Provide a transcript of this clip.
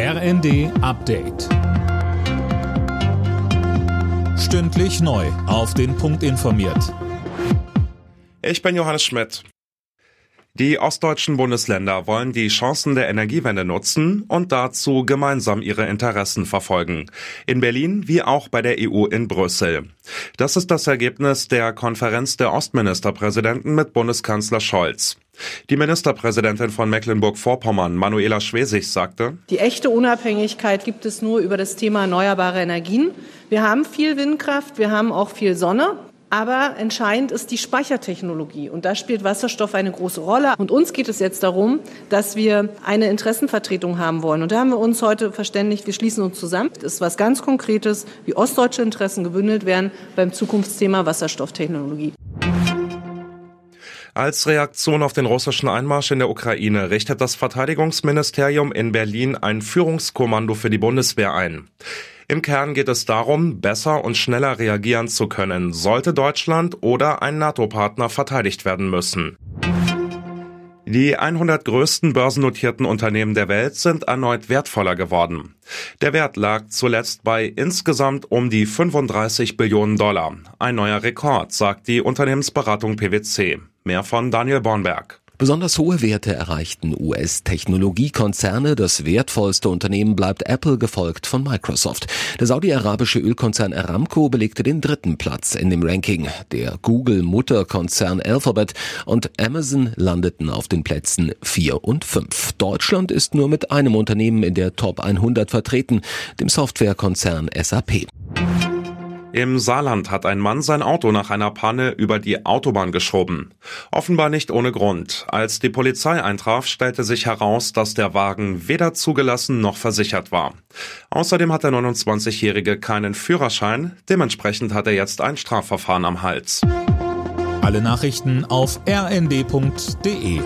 RND Update. Stündlich neu. Auf den Punkt informiert. Ich bin Johannes Schmidt. Die ostdeutschen Bundesländer wollen die Chancen der Energiewende nutzen und dazu gemeinsam ihre Interessen verfolgen. In Berlin wie auch bei der EU in Brüssel. Das ist das Ergebnis der Konferenz der Ostministerpräsidenten mit Bundeskanzler Scholz. Die Ministerpräsidentin von Mecklenburg-Vorpommern, Manuela Schwesig, sagte, Die echte Unabhängigkeit gibt es nur über das Thema erneuerbare Energien. Wir haben viel Windkraft, wir haben auch viel Sonne. Aber entscheidend ist die Speichertechnologie. Und da spielt Wasserstoff eine große Rolle. Und uns geht es jetzt darum, dass wir eine Interessenvertretung haben wollen. Und da haben wir uns heute verständigt, wir schließen uns zusammen. Das ist was ganz Konkretes, wie ostdeutsche Interessen gebündelt werden beim Zukunftsthema Wasserstofftechnologie. Als Reaktion auf den russischen Einmarsch in der Ukraine richtet das Verteidigungsministerium in Berlin ein Führungskommando für die Bundeswehr ein. Im Kern geht es darum, besser und schneller reagieren zu können, sollte Deutschland oder ein NATO-Partner verteidigt werden müssen. Die 100 größten börsennotierten Unternehmen der Welt sind erneut wertvoller geworden. Der Wert lag zuletzt bei insgesamt um die 35 Billionen Dollar. Ein neuer Rekord, sagt die Unternehmensberatung PwC. Mehr von Daniel Bornberg. Besonders hohe Werte erreichten US-Technologiekonzerne. Das wertvollste Unternehmen bleibt Apple, gefolgt von Microsoft. Der saudi-arabische Ölkonzern Aramco belegte den dritten Platz in dem Ranking. Der Google-Mutterkonzern Alphabet und Amazon landeten auf den Plätzen 4 und 5. Deutschland ist nur mit einem Unternehmen in der Top 100 vertreten, dem Softwarekonzern SAP. Im Saarland hat ein Mann sein Auto nach einer Panne über die Autobahn geschoben. Offenbar nicht ohne Grund. Als die Polizei eintraf, stellte sich heraus, dass der Wagen weder zugelassen noch versichert war. Außerdem hat der 29-Jährige keinen Führerschein. Dementsprechend hat er jetzt ein Strafverfahren am Hals. Alle Nachrichten auf rnd.de